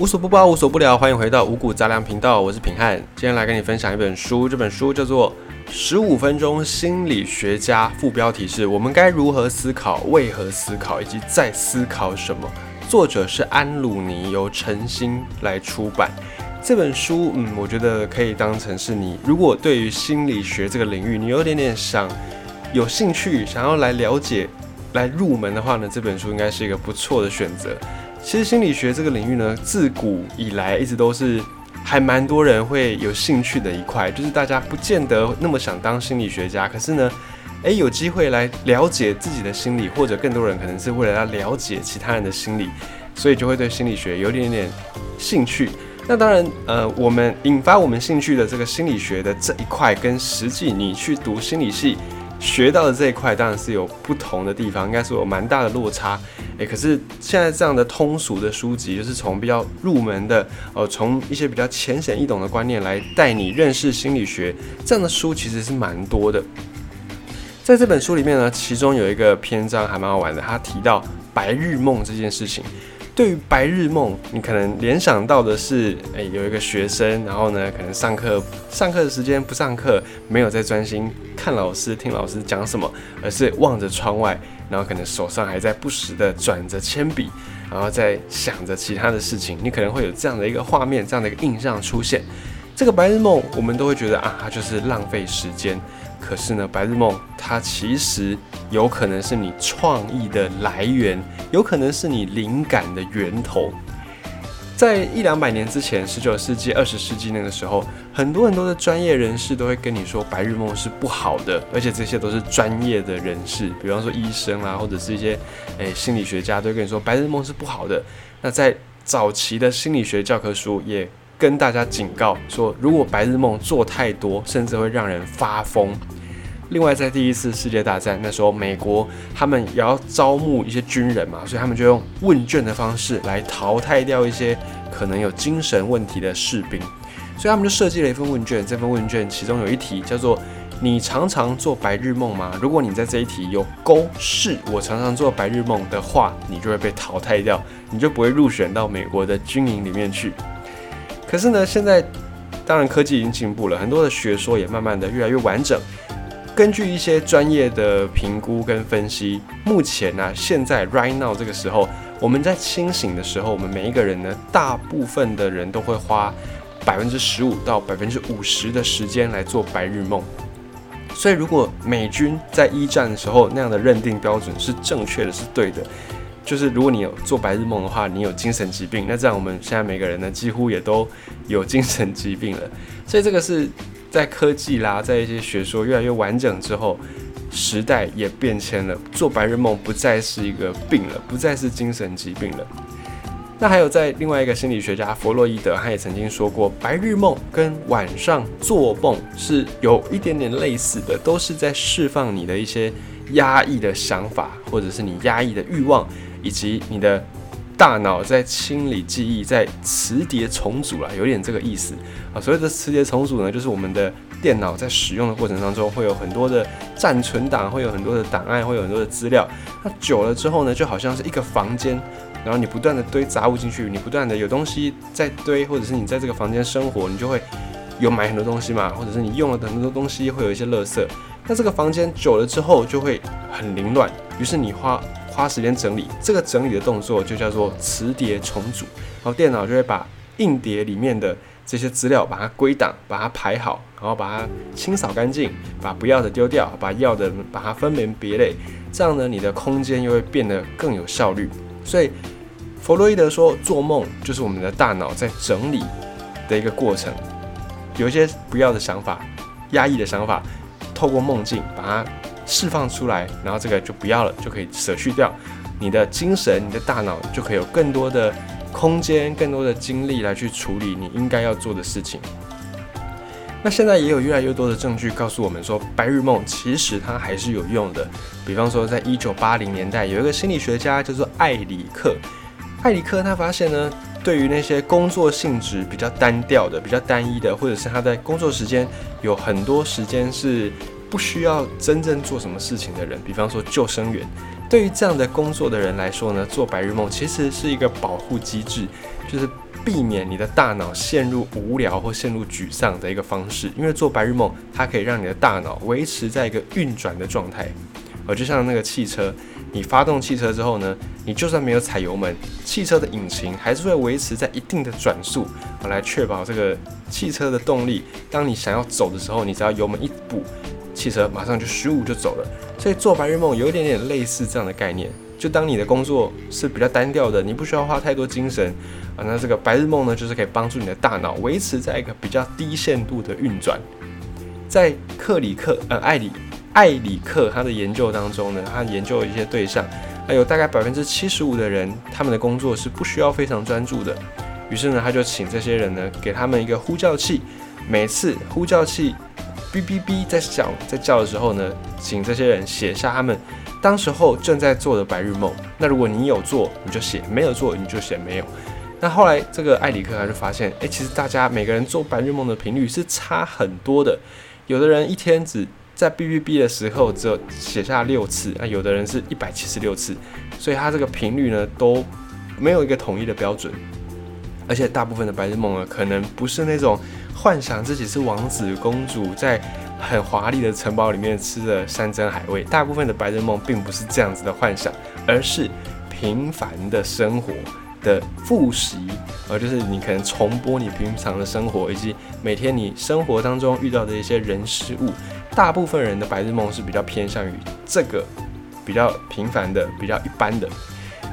无所不包，无所不聊，欢迎回到五谷杂粮频道，我是品汉。今天来跟你分享一本书，这本书叫做《十五分钟心理学家》，副标题是“我们该如何思考，为何思考，以及在思考什么”。作者是安鲁尼，由诚心来出版。这本书，嗯，我觉得可以当成是你如果对于心理学这个领域，你有点点想有兴趣，想要来了解、来入门的话呢，这本书应该是一个不错的选择。其实心理学这个领域呢，自古以来一直都是还蛮多人会有兴趣的一块，就是大家不见得那么想当心理学家，可是呢，诶，有机会来了解自己的心理，或者更多人可能是为了要了解其他人的心理，所以就会对心理学有点点兴趣。那当然，呃，我们引发我们兴趣的这个心理学的这一块，跟实际你去读心理系。学到的这一块当然是有不同的地方，应该是有蛮大的落差。诶，可是现在这样的通俗的书籍，就是从比较入门的，呃，从一些比较浅显易懂的观念来带你认识心理学，这样的书其实是蛮多的。在这本书里面呢，其中有一个篇章还蛮好玩的，他提到白日梦这件事情。对于白日梦，你可能联想到的是，哎，有一个学生，然后呢，可能上课上课的时间不上课，没有在专心看老师听老师讲什么，而是望着窗外，然后可能手上还在不时的转着铅笔，然后在想着其他的事情。你可能会有这样的一个画面，这样的一个印象出现。这个白日梦，我们都会觉得啊，它就是浪费时间。可是呢，白日梦它其实有可能是你创意的来源，有可能是你灵感的源头。在一两百年之前，十九世纪、二十世纪那个时候，很多很多的专业人士都会跟你说白日梦是不好的，而且这些都是专业的人士，比方说医生啊，或者是一些诶心理学家，都会跟你说白日梦是不好的。那在早期的心理学教科书也。跟大家警告说，如果白日梦做太多，甚至会让人发疯。另外，在第一次世界大战那时候，美国他们也要招募一些军人嘛，所以他们就用问卷的方式来淘汰掉一些可能有精神问题的士兵。所以他们就设计了一份问卷，这份问卷其中有一题叫做“你常常做白日梦吗？”如果你在这一题有勾是我常常做白日梦的话，你就会被淘汰掉，你就不会入选到美国的军营里面去。可是呢，现在当然科技已经进步了，很多的学说也慢慢的越来越完整。根据一些专业的评估跟分析，目前呢，现在 right now 这个时候，我们在清醒的时候，我们每一个人呢，大部分的人都会花百分之十五到百分之五十的时间来做白日梦。所以，如果美军在一战的时候那样的认定标准是正确的，是对的。就是如果你有做白日梦的话，你有精神疾病，那这样我们现在每个人呢，几乎也都有精神疾病了。所以这个是在科技啦，在一些学说越来越完整之后，时代也变迁了，做白日梦不再是一个病了，不再是精神疾病了。那还有在另外一个心理学家弗洛伊德，他也曾经说过，白日梦跟晚上做梦是有一点点类似的，都是在释放你的一些压抑的想法，或者是你压抑的欲望。以及你的大脑在清理记忆，在磁碟重组了，有点这个意思啊。所谓的磁碟重组呢，就是我们的电脑在使用的过程当中，会有很多的暂存档，会有很多的档案，会有很多的资料。那久了之后呢，就好像是一个房间，然后你不断的堆杂物进去，你不断的有东西在堆，或者是你在这个房间生活，你就会有买很多东西嘛，或者是你用了很多东西，会有一些垃圾。那这个房间久了之后就会很凌乱，于是你花。花时间整理这个整理的动作就叫做磁碟重组，然后电脑就会把硬碟里面的这些资料把它归档，把它排好，然后把它清扫干净，把不要的丢掉，把要的把它分门别类，这样呢，你的空间又会变得更有效率。所以弗洛伊德说，做梦就是我们的大脑在整理的一个过程，有一些不要的想法、压抑的想法，透过梦境把它。释放出来，然后这个就不要了，就可以舍去掉。你的精神、你的大脑就可以有更多的空间、更多的精力来去处理你应该要做的事情。那现在也有越来越多的证据告诉我们说，白日梦其实它还是有用的。比方说，在一九八零年代，有一个心理学家叫做艾里克。艾里克他发现呢，对于那些工作性质比较单调的、比较单一的，或者是他在工作时间有很多时间是。不需要真正做什么事情的人，比方说救生员，对于这样的工作的人来说呢，做白日梦其实是一个保护机制，就是避免你的大脑陷入无聊或陷入沮丧的一个方式。因为做白日梦，它可以让你的大脑维持在一个运转的状态，而就像那个汽车，你发动汽车之后呢，你就算没有踩油门，汽车的引擎还是会维持在一定的转速，来确保这个汽车的动力。当你想要走的时候，你只要油门一补。汽车马上就十五就走了，所以做白日梦有一点点类似这样的概念。就当你的工作是比较单调的，你不需要花太多精神啊，那这个白日梦呢，就是可以帮助你的大脑维持在一个比较低限度的运转。在克里克呃艾里艾里克他的研究当中呢，他研究一些对象，还有大概百分之七十五的人，他们的工作是不需要非常专注的。于是呢，他就请这些人呢，给他们一个呼叫器，每次呼叫器。哔哔哔，在叫在叫的时候呢，请这些人写下他们当时候正在做的白日梦。那如果你有做，你就写；没有做，你就写没有。那后来这个艾里克他就发现，哎，其实大家每个人做白日梦的频率是差很多的。有的人一天只在哔哔哔的时候只有写下六次，那有的人是一百七十六次，所以他这个频率呢都没有一个统一的标准。而且大部分的白日梦呢，可能不是那种。幻想自己是王子公主，在很华丽的城堡里面吃着山珍海味。大部分的白日梦并不是这样子的幻想，而是平凡的生活的复习，而就是你可能重播你平常的生活，以及每天你生活当中遇到的一些人事物。大部分人的白日梦是比较偏向于这个比较平凡的、比较一般的。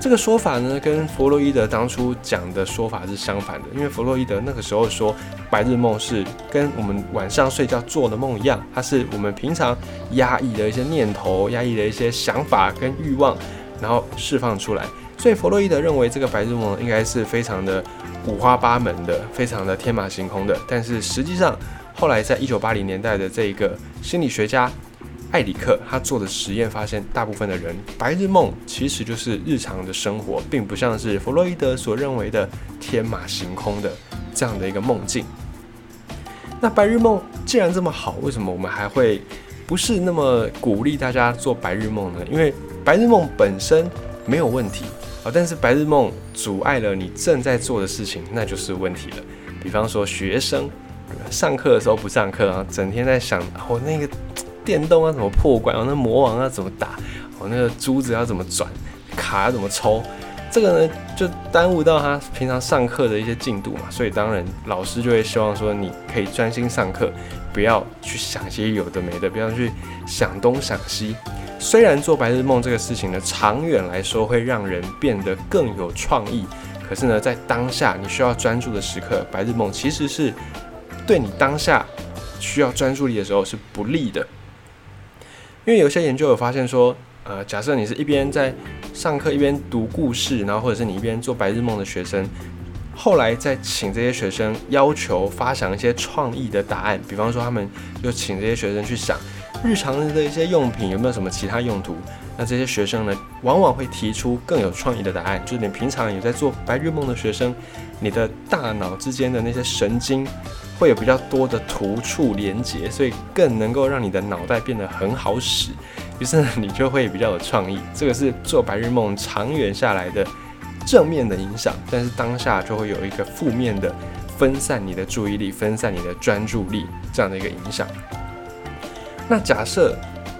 这个说法呢，跟弗洛伊德当初讲的说法是相反的。因为弗洛伊德那个时候说，白日梦是跟我们晚上睡觉做的梦一样，它是我们平常压抑的一些念头、压抑的一些想法跟欲望，然后释放出来。所以弗洛伊德认为这个白日梦应该是非常的五花八门的，非常的天马行空的。但是实际上，后来在一九八零年代的这一个心理学家。艾里克他做的实验发现，大部分的人白日梦其实就是日常的生活，并不像是弗洛伊德所认为的天马行空的这样的一个梦境。那白日梦既然这么好，为什么我们还会不是那么鼓励大家做白日梦呢？因为白日梦本身没有问题啊，但是白日梦阻碍了你正在做的事情，那就是问题了。比方说学生上课的时候不上课啊，整天在想哦那个。电动要怎么破关？哦，那魔王要怎么打？哦，那个珠子要怎么转？卡要怎么抽？这个呢，就耽误到他平常上课的一些进度嘛。所以当然，老师就会希望说，你可以专心上课，不要去想些有的没的，不要去想东想西。虽然做白日梦这个事情呢，长远来说会让人变得更有创意，可是呢，在当下你需要专注的时刻，白日梦其实是对你当下需要专注力的时候是不利的。因为有些研究有发现说，呃，假设你是一边在上课一边读故事，然后或者是你一边做白日梦的学生，后来再请这些学生要求发想一些创意的答案，比方说他们就请这些学生去想日常的一些用品有没有什么其他用途，那这些学生呢，往往会提出更有创意的答案，就是你平常有在做白日梦的学生，你的大脑之间的那些神经。会有比较多的突触连接，所以更能够让你的脑袋变得很好使，于是呢，你就会比较有创意。这个是做白日梦长远下来的正面的影响，但是当下就会有一个负面的分散你的注意力、分散你的专注力这样的一个影响。那假设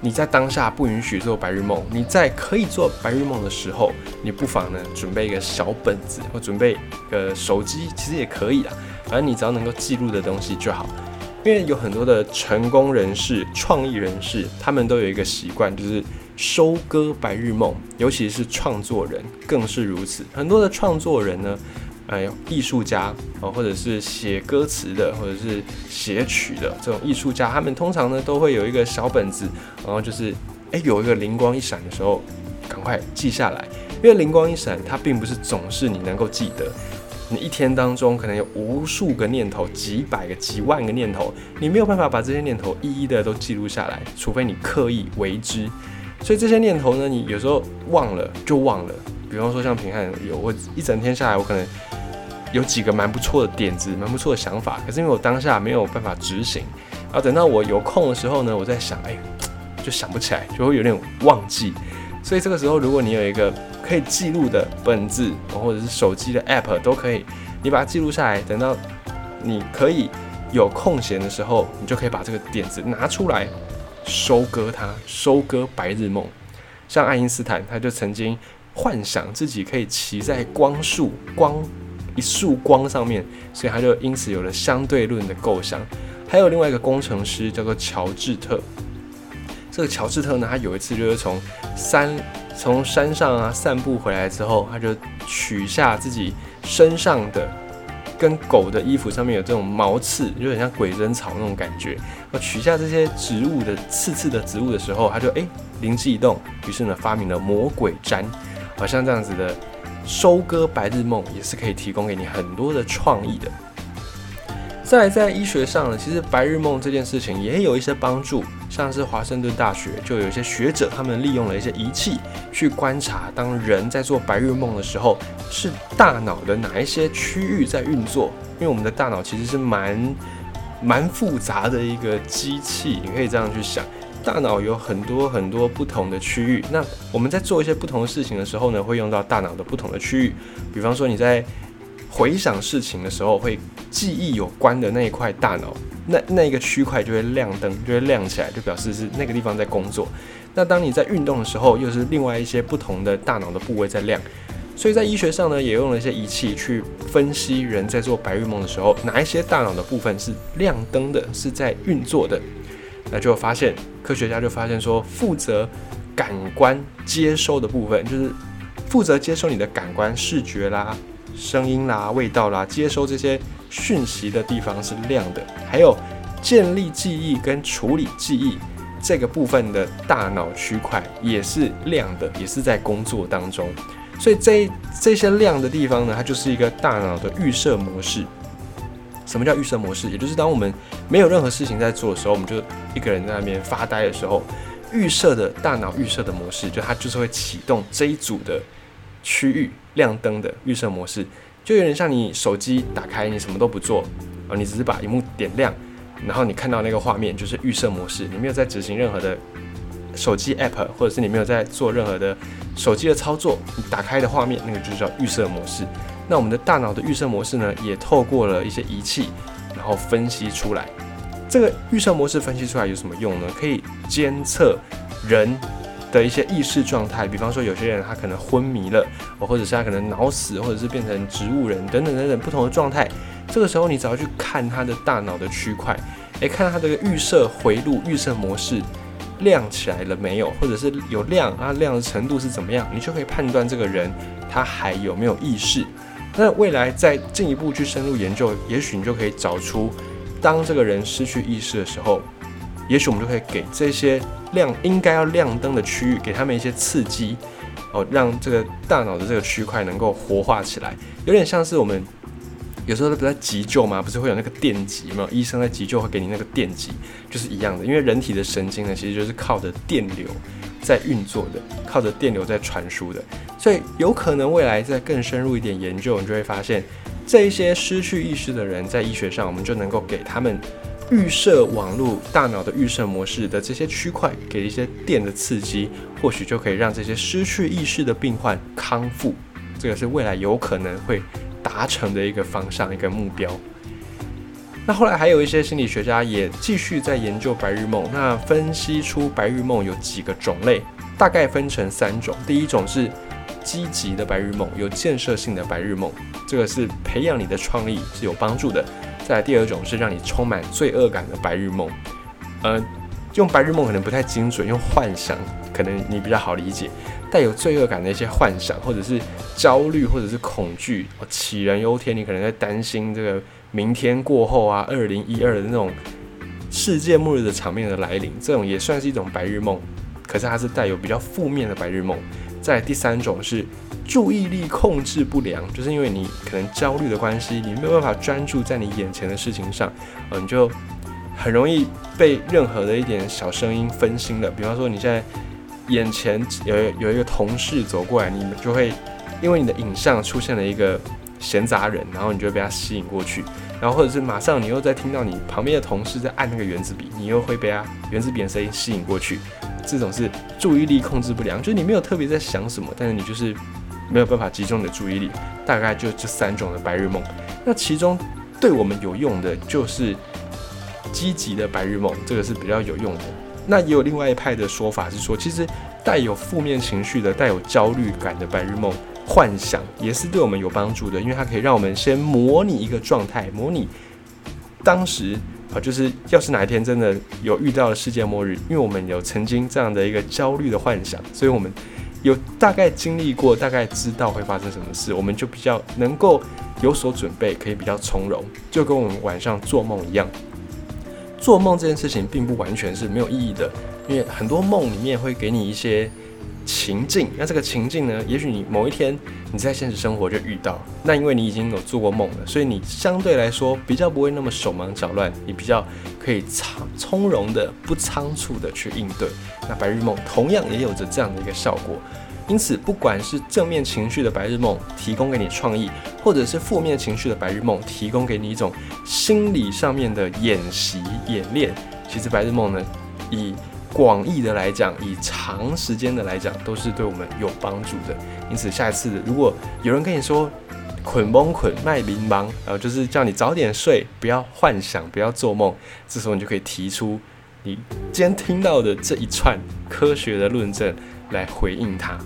你在当下不允许做白日梦，你在可以做白日梦的时候，你不妨呢准备一个小本子，或准备个手机，其实也可以啊。反正你只要能够记录的东西就好，因为有很多的成功人士、创意人士，他们都有一个习惯，就是收割白日梦，尤其是创作人更是如此。很多的创作人呢，哎，艺术家啊，或者是写歌词的，或者是写曲的这种艺术家，他们通常呢都会有一个小本子，然后就是哎有一个灵光一闪的时候，赶快记下来，因为灵光一闪，它并不是总是你能够记得。你一天当中可能有无数个念头，几百个、几万个念头，你没有办法把这些念头一一的都记录下来，除非你刻意为之。所以这些念头呢，你有时候忘了就忘了。比方说像平汉有我一整天下来，我可能有几个蛮不错的点子，蛮不错的想法，可是因为我当下没有办法执行，然后等到我有空的时候呢，我在想，哎，就想不起来，就会有点忘记。所以这个时候，如果你有一个 可以记录的本子，或者是手机的 App 都可以，你把它记录下来，等到你可以有空闲的时候，你就可以把这个点子拿出来收割它，收割白日梦。像爱因斯坦，他就曾经幻想自己可以骑在光束光一束光上面，所以他就因此有了相对论的构想。还有另外一个工程师叫做乔治特。这个乔治特呢，他有一次就是从三从山上啊散步回来之后，他就取下自己身上的跟狗的衣服上面有这种毛刺，就很像鬼针草那种感觉。我取下这些植物的刺刺的植物的时候，他就哎灵机一动，于是呢发明了魔鬼毡，好像这样子的收割白日梦也是可以提供给你很多的创意的。再在医学上呢，其实白日梦这件事情也有一些帮助，像是华盛顿大学就有一些学者，他们利用了一些仪器去观察，当人在做白日梦的时候，是大脑的哪一些区域在运作？因为我们的大脑其实是蛮蛮复杂的一个机器，你可以这样去想，大脑有很多很多不同的区域。那我们在做一些不同的事情的时候呢，会用到大脑的不同的区域，比方说你在。回想事情的时候，会记忆有关的那一块大脑，那那个区块就会亮灯，就会亮起来，就表示是那个地方在工作。那当你在运动的时候，又是另外一些不同的大脑的部位在亮。所以在医学上呢，也用了一些仪器去分析人在做白日梦的时候，哪一些大脑的部分是亮灯的，是在运作的。那就发现科学家就发现说，负责感官接收的部分，就是负责接收你的感官视觉啦。声音啦、味道啦，接收这些讯息的地方是亮的，还有建立记忆跟处理记忆这个部分的大脑区块也是亮的，也是在工作当中。所以这这些亮的地方呢，它就是一个大脑的预设模式。什么叫预设模式？也就是当我们没有任何事情在做的时候，我们就一个人在那边发呆的时候，预设的大脑预设的模式，就它就是会启动这一组的。区域亮灯的预设模式，就有点像你手机打开，你什么都不做，啊，你只是把荧幕点亮，然后你看到那个画面就是预设模式，你没有在执行任何的手机 app，或者是你没有在做任何的手机的操作，你打开的画面那个就叫预设模式。那我们的大脑的预设模式呢，也透过了一些仪器，然后分析出来。这个预设模式分析出来有什么用呢？可以监测人。的一些意识状态，比方说有些人他可能昏迷了，或者是他可能脑死，或者是变成植物人等等等等不同的状态。这个时候你只要去看他的大脑的区块，诶，看他这个预设回路、预设模式亮起来了没有，或者是有亮啊，亮的程度是怎么样，你就可以判断这个人他还有没有意识。那未来再进一步去深入研究，也许你就可以找出，当这个人失去意识的时候。也许我们就可以给这些亮应该要亮灯的区域，给他们一些刺激，哦，让这个大脑的这个区块能够活化起来，有点像是我们有时候都在急救嘛，不是会有那个电极吗？医生在急救会给你那个电极，就是一样的。因为人体的神经呢，其实就是靠着电流在运作的，靠着电流在传输的，所以有可能未来再更深入一点研究，你就会发现，这一些失去意识的人，在医学上，我们就能够给他们。预设网络大脑的预设模式的这些区块，给一些电的刺激，或许就可以让这些失去意识的病患康复。这个是未来有可能会达成的一个方向，一个目标。那后来还有一些心理学家也继续在研究白日梦，那分析出白日梦有几个种类，大概分成三种。第一种是积极的白日梦，有建设性的白日梦，这个是培养你的创意是有帮助的。再来第二种是让你充满罪恶感的白日梦，呃，用白日梦可能不太精准，用幻想可能你比较好理解，带有罪恶感的一些幻想，或者是焦虑，或者是恐惧，杞人忧天，你可能在担心这个明天过后啊，二零一二的那种世界末日的场面的来临，这种也算是一种白日梦，可是它是带有比较负面的白日梦。再第三种是。注意力控制不良，就是因为你可能焦虑的关系，你没有办法专注在你眼前的事情上，嗯，你就很容易被任何的一点小声音分心了。比方说，你现在眼前有有一个同事走过来，你就会因为你的影像出现了一个闲杂人，然后你就被他吸引过去，然后或者是马上你又在听到你旁边的同事在按那个圆珠笔，你又会被他圆珠笔的声音吸引过去。这种是注意力控制不良，就是你没有特别在想什么，但是你就是没有办法集中你的注意力。大概就这三种的白日梦。那其中对我们有用的就是积极的白日梦，这个是比较有用的。那也有另外一派的说法是说，其实带有负面情绪的、带有焦虑感的白日梦幻想也是对我们有帮助的，因为它可以让我们先模拟一个状态，模拟当时啊，就是要是哪一天真的有遇到了世界末日，因为我们有曾经这样的一个焦虑的幻想，所以我们有大概经历过，大概知道会发生什么事，我们就比较能够有所准备，可以比较从容，就跟我们晚上做梦一样。做梦这件事情并不完全是没有意义的，因为很多梦里面会给你一些情境。那这个情境呢，也许你某一天你在现实生活就遇到，那因为你已经有做过梦了，所以你相对来说比较不会那么手忙脚乱，你比较可以仓从容的、不仓促的去应对。那白日梦同样也有着这样的一个效果。因此，不管是正面情绪的白日梦提供给你创意，或者是负面情绪的白日梦提供给你一种心理上面的演习演练，其实白日梦呢，以广义的来讲，以长时间的来讲，都是对我们有帮助的。因此，下一次如果有人跟你说“捆绷捆卖迷茫”，然后就是叫你早点睡，不要幻想，不要做梦，这时候你就可以提出你今天听到的这一串科学的论证。来回应他。